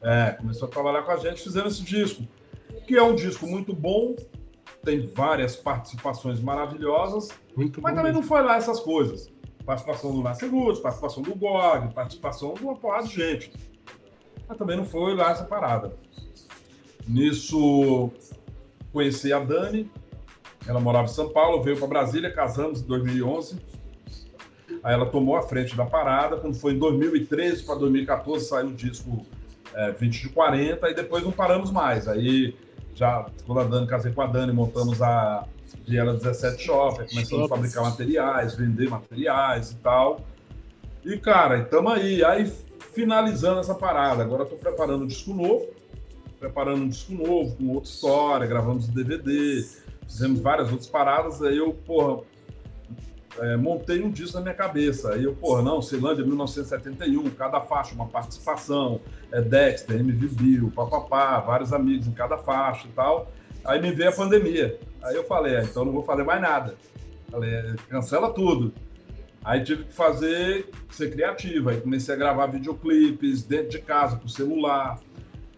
É, começou a trabalhar com a gente, fizendo esse disco, que é um disco muito bom, tem várias participações maravilhosas, muito mas bom. também não foi lá essas coisas. Participação do Nasce Luz, participação do GOG, participação de uma porrada de gente. Mas também não foi lá essa parada. Nisso, conheci a Dani, ela morava em São Paulo, veio para Brasília, casamos em 2011. Aí ela tomou a frente da parada. Quando foi em 2013 para 2014, saiu o disco é, 20 de 40, e depois não paramos mais. Aí já quando a Dani, casei com a Dani, montamos a Viela 17 Shop, começamos a fabricar materiais, vender materiais e tal. E, cara, estamos aí. Aí, finalizando essa parada. Agora estou preparando um disco novo, preparando um disco novo, com outra história, gravamos DVD, fizemos várias outras paradas. Aí eu, porra, é, montei um disco na minha cabeça. Aí eu, porra, não, Ceilândia 1971, cada faixa, uma participação, é Dexter, MV Bill, papapá, vários amigos em cada faixa e tal. Aí me veio a pandemia. Aí eu falei, ah, então não vou fazer mais nada. Falei, é, cancela tudo. Aí tive que fazer, ser criativo. Aí comecei a gravar videoclipes dentro de casa, com celular.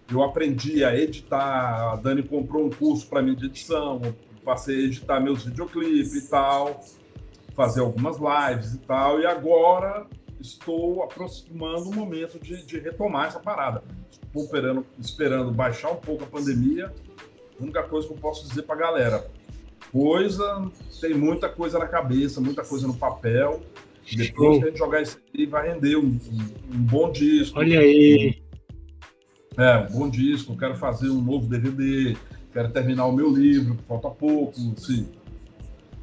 Eu aprendi a editar. A Dani comprou um curso para mim de edição. passei a editar meus videoclipes e tal fazer algumas lives e tal, e agora estou aproximando o momento de, de retomar essa parada. Estou esperando, esperando baixar um pouco a pandemia. A única coisa que eu posso dizer para a galera, coisa, tem muita coisa na cabeça, muita coisa no papel. Depois que a gente jogar isso aí, vai render um, um, bom disco. Olha aí. É, um bom disco. Quero fazer um novo DVD. Quero terminar o meu livro, falta pouco. Sim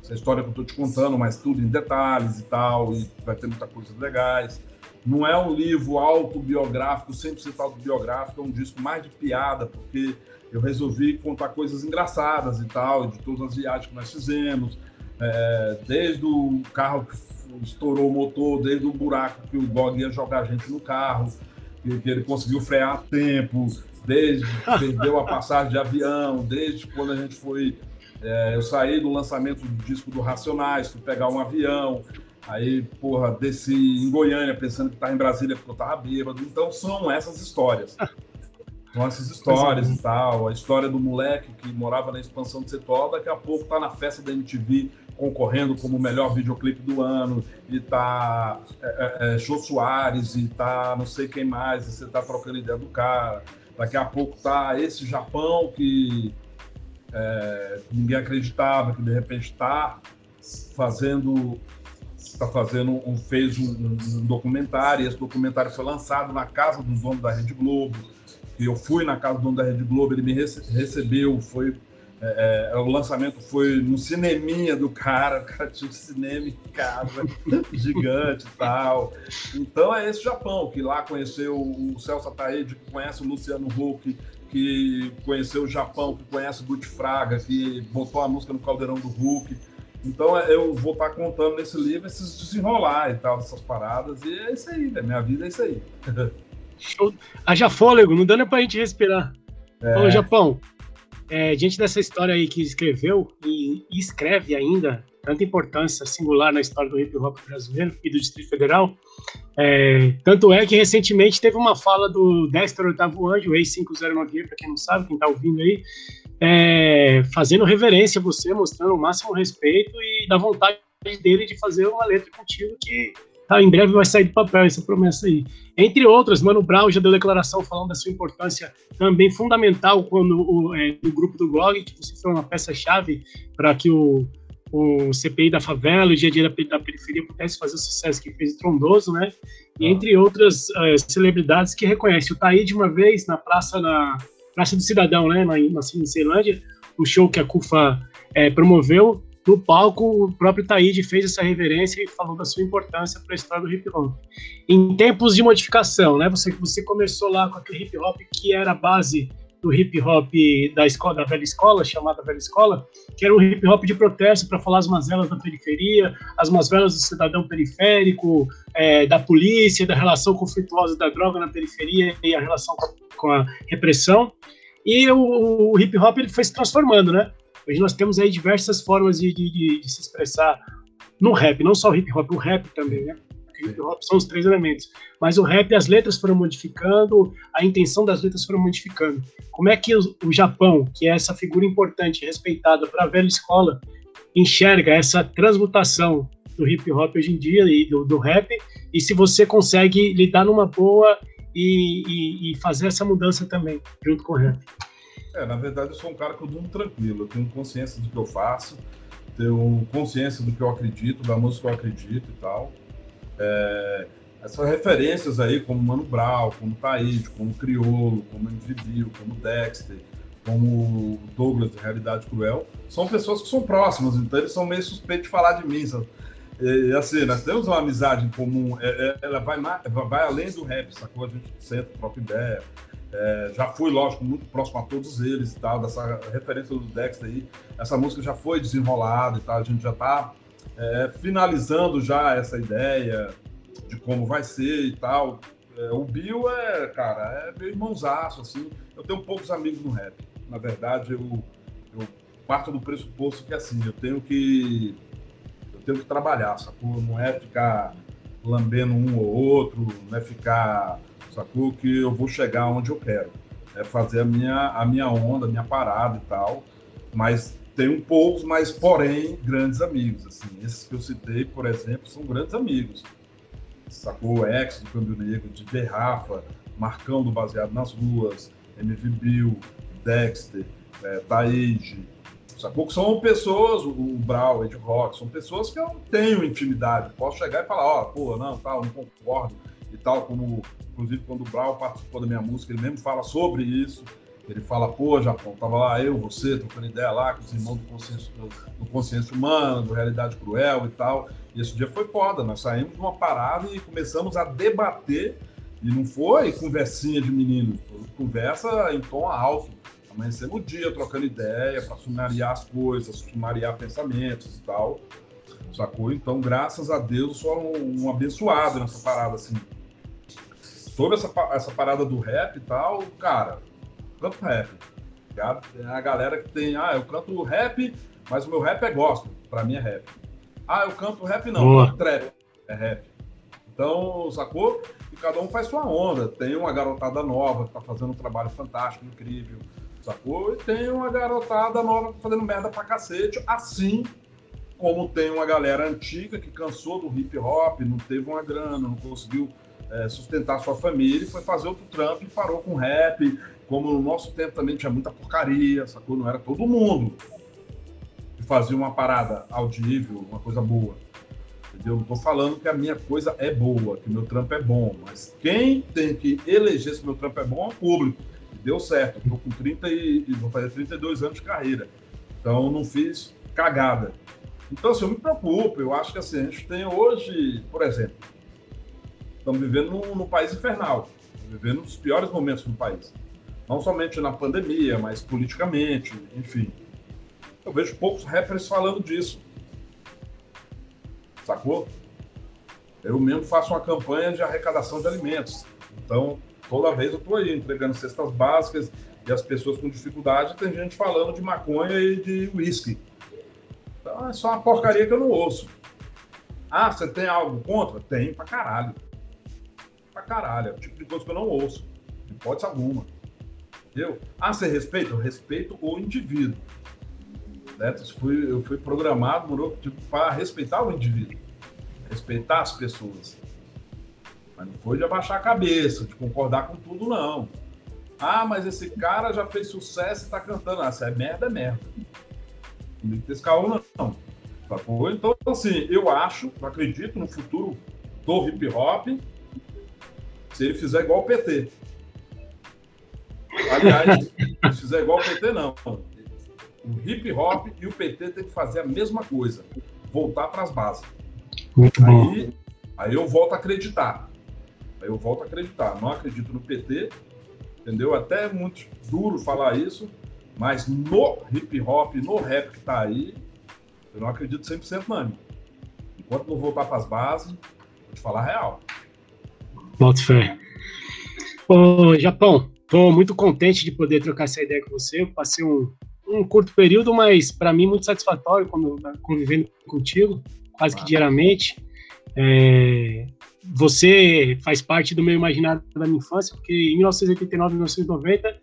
essa história que eu estou te contando, mas tudo em detalhes e tal, e vai ter muita coisa legais. Não é um livro autobiográfico, 100% autobiográfico, é um disco mais de piada, porque eu resolvi contar coisas engraçadas e tal, de todas as viagens que nós fizemos, é, desde o carro que estourou o motor, desde o buraco que o Gog ia jogar a gente no carro, que, que ele conseguiu frear a tempo, desde que (laughs) perdeu a passagem de avião, desde quando a gente foi É, eu saí do lançamento do disco do Racionais, fui pegar um avião, aí, porra, desci em Goiânia pensando que estava em Brasília porque eu estava bêbado. Então são essas histórias. São essas histórias e tal. A história do moleque que morava na expansão de Setó, daqui a pouco tá na festa da MTV concorrendo como o melhor videoclipe do ano, e tá é, é, é Jô Soares, e tá não sei quem mais, e você tá trocando ideia do cara. Daqui a pouco tá esse Japão que é, ninguém acreditava, que de repente está fazendo está fazendo um, fez um, um, documentário, e esse documentário foi lançado na casa do dono da Rede Globo. E eu fui na casa do dono da Rede Globo, ele me rece recebeu, foi é, é, o lançamento foi no cineminha do cara, o cara tinha um cinema em casa, (laughs) gigante e tal. Então é esse Japão, que lá conheceu o Celso Ataíde, que conhece o Luciano Huck, que conheceu o Japão, que conhece o Guti Fraga, que botou a música no caldeirão do Hulk. Então é, eu vou estar contando nesse livro esses desenrolar e tal, dessas paradas. E é isso aí, né? minha vida é isso aí. (laughs) Show. Haja fôlego, não dando pra gente respirar. É. Ô, Japão, é, diante dessa história aí que escreveu e, e, escreve ainda, tanta importância singular na história do hip hop brasileiro e do Distrito Federal, é, tanto é que recentemente teve uma fala do Dexter Oitavo Anjo, ex-509, para quem não sabe, quem está ouvindo aí, é, fazendo reverência a você, mostrando o máximo respeito e da vontade dele de fazer uma letra contigo que Tá, em breve vai sair do papel essa promessa aí. Entre outras, Mano Brown já deu declaração falando da sua importância também fundamental quando o, é, grupo do GOG, que você foi uma peça-chave para que o, o CPI da favela, o dia a dia da, periferia pudesse fazer o sucesso que fez Trondoso, né? E ah. entre outras uh, celebridades que reconhecem. O Taí, de uma vez, na praça, na Praça do Cidadão, né, na, na Ceilândia, o show que a CUFA é, promoveu, no palco, o próprio Taíde fez essa reverência e falou da sua importância para a história do hip hop. Em tempos de modificação, né? Você, você começou lá com aquele hip hop que era a base do hip hop da escola, da velha escola, chamada velha escola, que era um hip hop de protesto para falar as mazelas da periferia, as mazelas do cidadão periférico, é, da polícia, da relação conflituosa da droga na periferia e a relação com a, com a repressão. E o, o hip hop ele foi se transformando, né? Hoje nós temos aí diversas formas de, de, de se expressar no rap, não só o hip hop, o rap também, né? Hip hop são os três elementos. Mas o rap, as letras foram modificando, a intenção das letras foram modificando. Como é que o, o Japão, que é essa figura importante, respeitada para a velha escola, enxerga essa transmutação do hip hop hoje em dia e do, do rap? E se você consegue lidar numa boa e, e, e fazer essa mudança também, junto com o rap? É, na verdade, eu sou um cara que eu durmo tranquilo. Eu tenho consciência do que eu faço, tenho consciência do que eu acredito, da música que eu acredito e tal. É, essas referências aí, como Mano Brown, como Taíde, como Criolo, como MV como Dexter, como Douglas de Realidade Cruel, são pessoas que são próximas, então eles são meio suspeitos de falar de mim, sabe? E, assim, nós temos uma amizade em comum, é, é, ela vai, vai além do rap, sacou? A gente senta, troca ideia, é, já fui, lógico, muito próximo a todos eles e tal, dessa referência do Dexter aí. Essa música já foi desenrolada e tal, a gente já está é, finalizando já essa ideia de como vai ser e tal. É, o Bill é, cara, é meu irmãozaço, assim. Eu tenho poucos amigos no rap. Na verdade, eu, eu parto do pressuposto que, assim, eu tenho que eu tenho que trabalhar, sacou? Não é ficar lambendo um ou outro, não é ficar sacou? Que eu vou chegar onde eu quero. É fazer a minha, a minha onda, a minha parada e tal. Mas tenho poucos, mas porém grandes amigos. Assim, esses que eu citei, por exemplo, são grandes amigos. Sacou? O Ex do Câmbio Negro, de Rafa, Marcão do Baseado nas Ruas, MV Bill, Dexter, é, sacou? São pessoas, o, o Brau, Ed Rock, são pessoas que eu tenho intimidade. Posso chegar e falar, ó, oh, pô, não, tal, não concordo e tal, como inclusive quando o Brau participou da minha música, ele mesmo fala sobre isso. Ele fala, pô, Japão, tava lá eu, você, trocando ideia lá com os irmãos do consciência, do, do consciência humana, do Realidade Cruel e tal. E esse dia foi foda, nós saímos de uma parada e começamos a debater. E não foi conversinha de menino, foi conversa em tom alto. Amanhecemos o dia trocando ideia para sumariar as coisas, sumariar pensamentos e tal. Sacou? Então, graças a Deus, eu sou um, um abençoado nessa parada, assim sobre essa, essa parada do rap e tal, cara, tanto rap a galera que tem, ah, eu canto rap, mas o meu rap é gospel. Pra mim é rap. Ah, eu canto rap não, Boa. trap. É rap. Então, sacou? E cada um faz sua onda. Tem uma garotada nova que tá fazendo um trabalho fantástico, incrível, sacou? E tem uma garotada nova fazendo merda pra cacete, assim como tem uma galera antiga que cansou do hip hop, não teve uma grana, não conseguiu é, sustentar sua família e foi fazer outro trampo e parou com rap. Como no nosso tempo também tinha muita porcaria, sacou? Não era todo mundo que fazia uma parada audível, uma coisa boa. Entendeu? Não tô falando que a minha coisa é boa, que meu trampo é bom, mas quem tem que eleger se meu trampo é bom é o público. Deu certo. Tô com 30 e, vou fazer 32 anos de carreira. Então não fiz cagada. Então, assim, eu me preocupo. Eu acho que assim, a gente tem hoje, por exemplo, estamos vivendo num, num país infernal, vivendo nos piores momentos do país. Não somente na pandemia, mas politicamente, enfim. Eu vejo poucos rappers falando disso. Sacou? Eu mesmo faço uma campanha de arrecadação de alimentos. Então, toda vez eu estou aí entregando cestas básicas e as pessoas com dificuldade, tem gente falando de maconha e de uísque. Então, é só uma porcaria que eu não ouço. Ah, você tem algo contra? Tem pra caralho pra caralho. É o tipo de coisa que eu não ouço. De hipótese alguma. Entendeu? Ah, você respeita? Eu respeito o indivíduo. Né? Eu, fui, programado morou, tipo, para respeitar o indivíduo. Respeitar as pessoas. Mas não foi de abaixar a cabeça, de concordar com tudo, não. Ah, mas esse cara já fez sucesso e tá cantando. Ah, se é merda, é merda. Não tem que ter esse caô, não. Então, assim, eu acho, eu acredito no futuro do hip hop, se ele fizer igual o PT. Aliás, se fizer igual o PT, não. O hip hop e o PT tem que fazer a mesma coisa. Voltar para as bases. Muito aí, bom. aí eu volto a acreditar. Aí eu volto a acreditar. Não acredito no PT, entendeu? Até é muito duro falar isso, mas no hip hop, no rap que tá aí, eu não acredito 100% não. Enquanto não voltar para as bases, vou te falar a real. Boto fé. Ô, Japão, estou muito contente de poder trocar essa ideia com você. Eu passei um, um curto período, mas para mim muito satisfatório convivendo contigo, quase que diariamente. É, você faz parte do meu imaginário da minha infância, porque em 1989, 1990,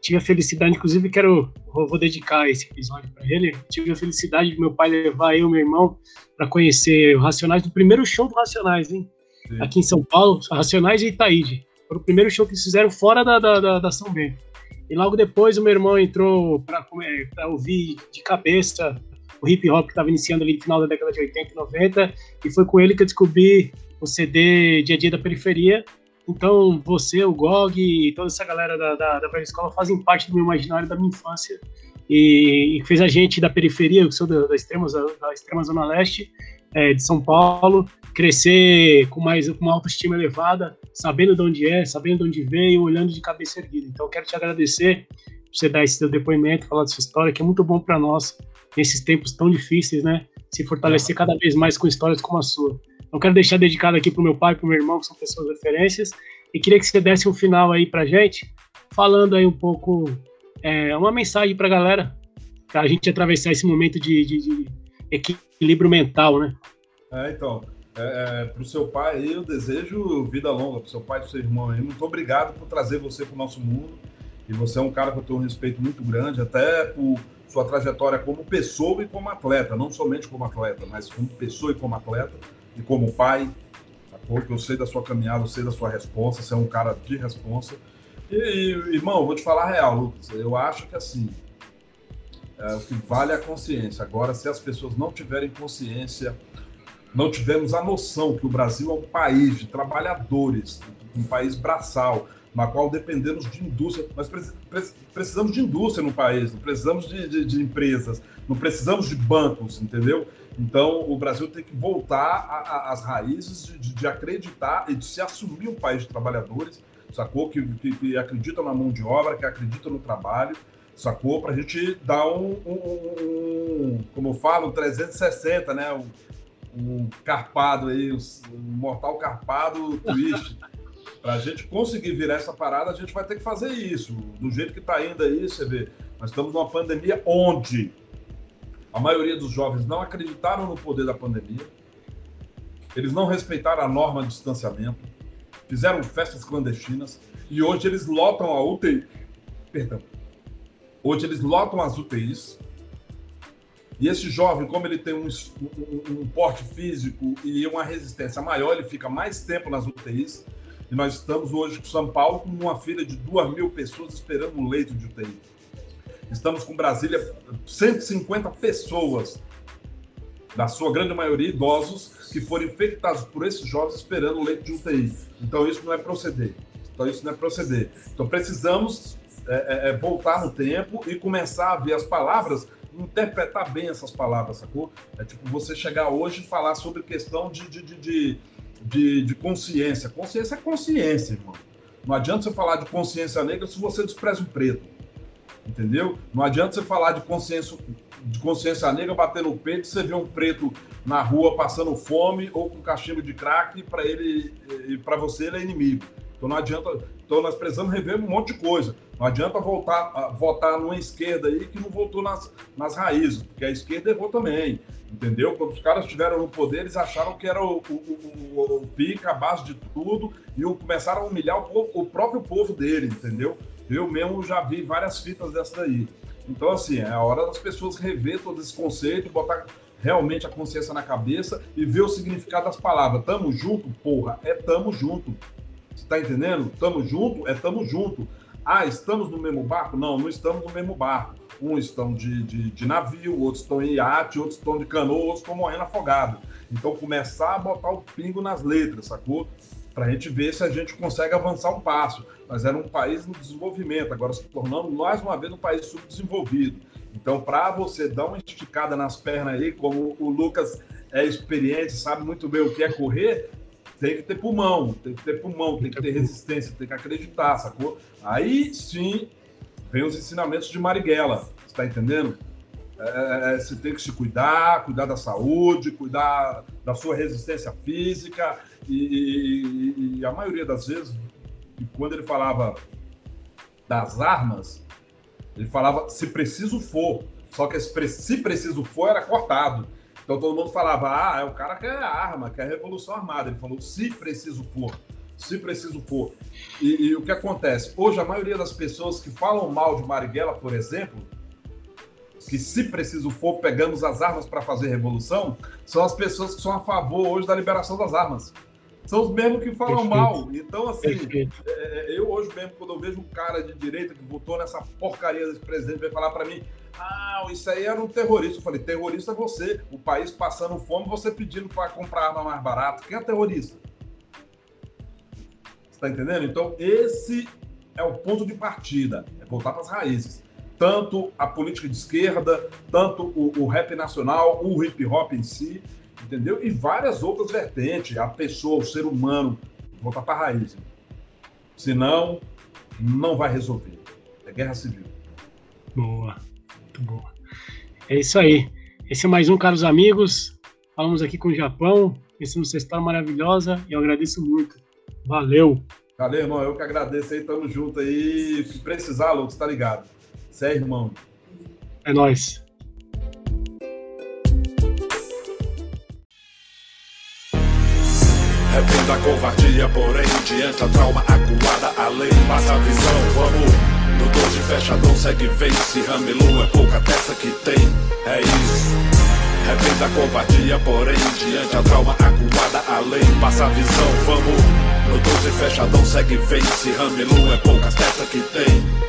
tive a felicidade, inclusive quero vou dedicar esse episódio para ele. Tive a felicidade de meu pai levar eu e meu irmão para conhecer o Racionais no primeiro show do Racionais, hein? Sim. aqui em São Paulo, Racionais e Itaíde. Foi o primeiro show que eles fizeram fora da, da, da, da São Bento. E logo depois o meu irmão entrou para ouvir de cabeça o hip hop que estava iniciando ali no final da década de 80 e 90, e foi com ele que eu descobri o CD Dia a Dia da Periferia. Então, você, o Gog e toda essa galera da, da, da velha escola fazem parte do meu imaginário da minha infância e, e fez a gente da periferia, eu sou da, da, extrema, da extrema zona leste é, de São Paulo, crescer com mais com uma autoestima elevada, sabendo de onde é, sabendo de onde veio, olhando de cabeça erguida. Então, eu quero te agradecer por você dar esse seu depoimento, falar da sua história, que é muito bom para nós nesses tempos tão difíceis, né? Se fortalecer cada vez mais com histórias como a sua. Então, quero deixar dedicado aqui para o meu pai, para o meu irmão, que são pessoas referências, e queria que você desse um final aí para gente, falando aí um pouco, é, uma mensagem para a galera, para a gente atravessar esse momento de, de, de equilíbrio mental, né? É, então, é, é, para o seu pai, eu desejo vida longa para o seu pai e para seu irmão. Aí. Muito obrigado por trazer você para o nosso mundo. E você é um cara que eu tenho um respeito muito grande, até por sua trajetória como pessoa e como atleta, não somente como atleta, mas como pessoa e como atleta, e como pai. Porque eu sei da sua caminhada, eu sei da sua resposta, você é um cara de resposta. E, e irmão, vou te falar a real, Lucas. Eu acho que assim, é, o que vale é a consciência. Agora, se as pessoas não tiverem consciência não tivemos a noção que o Brasil é um país de trabalhadores, um país braçal, na qual dependemos de indústria. Nós precisamos de indústria no país, não precisamos de, de, de empresas, não precisamos de bancos, entendeu? Então, o Brasil tem que voltar às raízes de, de, acreditar e de se assumir um país de trabalhadores, sacou? Que, que, que acredita na mão de obra, que acredita no trabalho, sacou? Para a gente dar um, um, um, como eu falo, 360, né? Um, um carpado aí, um mortal carpado twist. (laughs) Para a gente conseguir virar essa parada, a gente vai ter que fazer isso. Do jeito que está indo aí, você vê, Nós estamos numa pandemia onde a maioria dos jovens não acreditaram no poder da pandemia, eles não respeitaram a norma de distanciamento, fizeram festas clandestinas e hoje eles lotam a UTI. Perdão. Hoje eles lotam as UTIs. E esse jovem, como ele tem um, um, um porte físico e uma resistência maior, ele fica mais tempo nas UTIs. E nós estamos hoje com São Paulo com uma fila de duas mil pessoas esperando um leito de UTI. Estamos com Brasília 150 pessoas, da sua grande maioria idosos, que foram infectados por esses jovens esperando o leito de UTI. Então isso não é proceder. Então isso não é proceder. Então precisamos é, é, é, voltar no tempo e começar a ver as palavras, interpretar bem essas palavras, sacou? É tipo você chegar hoje e falar sobre questão de, de, de, de, de consciência. Consciência é consciência, irmão. Não adianta você falar de consciência negra se você despreza o preto. Entendeu? Não adianta você falar de consciência, de consciência negra, bater no peito, você vê um preto na rua passando fome ou com cachimbo de crack, para ele e para você ele é inimigo. Então não adianta. Então nós precisamos rever um monte de coisa. Não adianta voltar votar numa esquerda aí que não votou nas, nas raízes, porque a esquerda errou também. Entendeu? Quando os caras estiveram no poder, eles acharam que era o, o, o, o pica, a base de tudo, e começaram a humilhar o, povo, o próprio povo dele, entendeu? Eu mesmo já vi várias fitas dessa daí. Então, assim, é a hora das pessoas rever todo esse conceito, botar realmente a consciência na cabeça e ver o significado das palavras. Tamo junto, porra, é tamo junto. Você tá entendendo? Tamo junto, é tamo junto. Ah, estamos no mesmo barco? Não, não estamos no mesmo barco. Uns estão de, de, de navio, outros estão em iate, outros estão de canoa, outros estão morrendo afogados. Então, começar a botar o pingo nas letras, sacou? Para a gente ver se a gente consegue avançar um passo. Nós era um país no desenvolvimento, agora se tornando mais uma vez um país subdesenvolvido. Então, para você dar uma esticada nas pernas aí, como o Lucas é experiente, sabe muito bem o que é correr, tem que ter pulmão, tem que ter pulmão, tem que ter resistência, tem que acreditar, sacou? Aí sim vem os ensinamentos de Marighella, você tá entendendo? É, é, você tem que se cuidar, cuidar da saúde, cuidar da sua resistência física e, e, e a maioria das vezes quando ele falava das armas, ele falava se preciso for. Só que esse se preciso for era cortado. Então todo mundo falava, ah, é o cara que é arma, que é revolução armada. Ele falou, se preciso for. Se preciso for. E, e o que acontece? Hoje, a maioria das pessoas que falam mal de Marighella, por exemplo, que se preciso for, pegamos as armas para fazer revolução, são as pessoas que são a favor hoje da liberação das armas são os mesmos que falam Perfeito. mal. Então, assim, é, é, eu hoje mesmo, quando eu vejo um cara de direita que votou nessa porcaria desse presidente, vai falar para mim: ah, isso aí era um terrorista. Eu falei: terrorista é você. O país passando fome, você pedindo para comprar arma mais barata. Quem é terrorista? Você tá entendendo? Então, esse é o ponto de partida: é voltar para as raízes. Tanto a política de esquerda, tanto o, o rap nacional, o hip hop em si, entendeu? E várias outras vertentes, a pessoa, o ser humano, voltar para a raiz. Senão, não vai resolver. É guerra civil. Boa, muito boa. É isso aí. Esse é mais um, caros amigos. Falamos aqui com o Japão. Esse é história maravilhosa e eu agradeço muito. Valeu. Valeu, irmão. Eu que agradeço aí. Tamo junto aí. Se precisar, Lucas, tá ligado. Cê é irmão. É nóis. Da covardia, porém, diante a trauma acuada, a lei passa a visão, vamos. No 12 fechadão segue vence, Ramilu é pouca peça que tem, é isso. É fim da covardia, porém, diante a trauma acuada, a lei passa a visão, vamos. No 12 fechadão segue vence, Ramilu é poucas peças que tem.